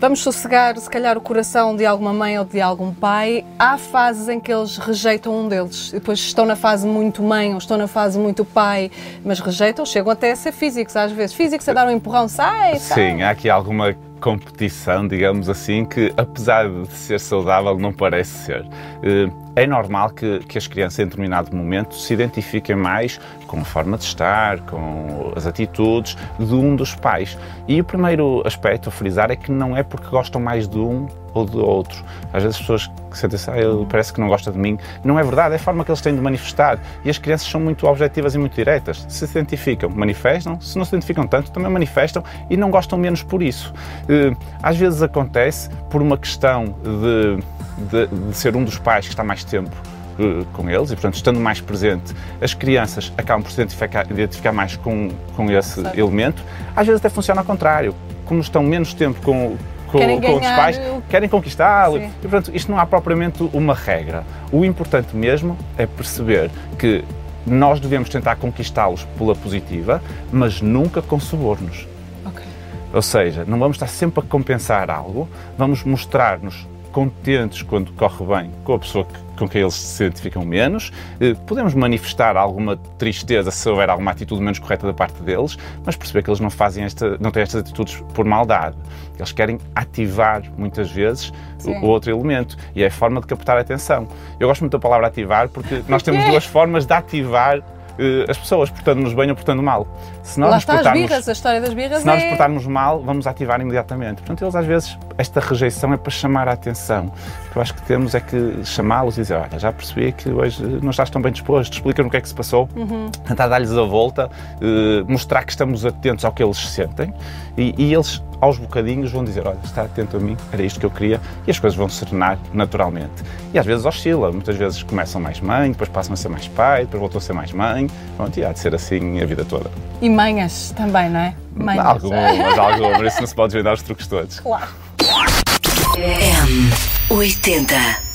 Vamos sossegar, se calhar, o coração de alguma mãe ou de algum pai. Há fases em que eles rejeitam um deles. Depois estão na fase muito mãe ou estão na fase muito pai, mas rejeitam, chegam até a ser físicos às vezes. Físicos a dar um empurrão, sai, sai. Sim, há aqui alguma competição, digamos assim, que apesar de ser saudável, não parece ser. É normal que, que as crianças, em determinado momento, se identifiquem mais com a forma de estar, com as atitudes de um dos pais. E o primeiro aspecto a frisar é que não é porque gostam mais de um ou de outro. Às vezes as pessoas que sentem assim, ah, ele parece que não gosta de mim. Não é verdade, é a forma que eles têm de manifestar. E as crianças são muito objetivas e muito diretas. Se se identificam, manifestam. Se não se identificam tanto, também manifestam e não gostam menos por isso. Eh, às vezes acontece por uma questão de, de, de ser um dos pais que está mais tempo eh, com eles e, portanto, estando mais presente, as crianças acabam por se identificar, identificar mais com, com esse elemento. Às vezes até funciona ao contrário. Como estão menos tempo com, com, com os pais, querem conquistá-lo. E, portanto, isto não há propriamente uma regra. O importante mesmo é perceber que nós devemos tentar conquistá-los pela positiva, mas nunca com subornos. Okay. Ou seja, não vamos estar sempre a compensar algo, vamos mostrar-nos contentes quando corre bem com a pessoa que com quem eles se identificam menos. Eh, podemos manifestar alguma tristeza se houver alguma atitude menos correta da parte deles, mas perceber que eles não fazem esta, não têm estas atitudes por maldade. Eles querem ativar muitas vezes o outro elemento e é a forma de captar a atenção. Eu gosto muito da palavra ativar porque nós temos duas formas de ativar eh, as pessoas, portando-nos bem ou portando mal. Se nós Lá está as birras, a história das birras Se nós é... nos portarmos mal, vamos ativar imediatamente. Portanto, eles às vezes, esta rejeição é para chamar a atenção. O que eu acho que temos é que chamá-los e dizer, olha, já percebi que hoje não estás tão bem disposto, explica-nos o que é que se passou, uhum. tentar dar-lhes a volta, eh, mostrar que estamos atentos ao que eles sentem e, e eles aos bocadinhos vão dizer, olha, está atento a mim, era isto que eu queria, e as coisas vão se serenar naturalmente. E às vezes oscila, muitas vezes começam mais mãe, depois passam a ser mais pai, depois voltam a ser mais mãe, pronto, e há de ser assim a vida toda. E manhas também, não é? Manhas. Algumas, algumas, isso não se pode desvendar os truques todos. Claro. M80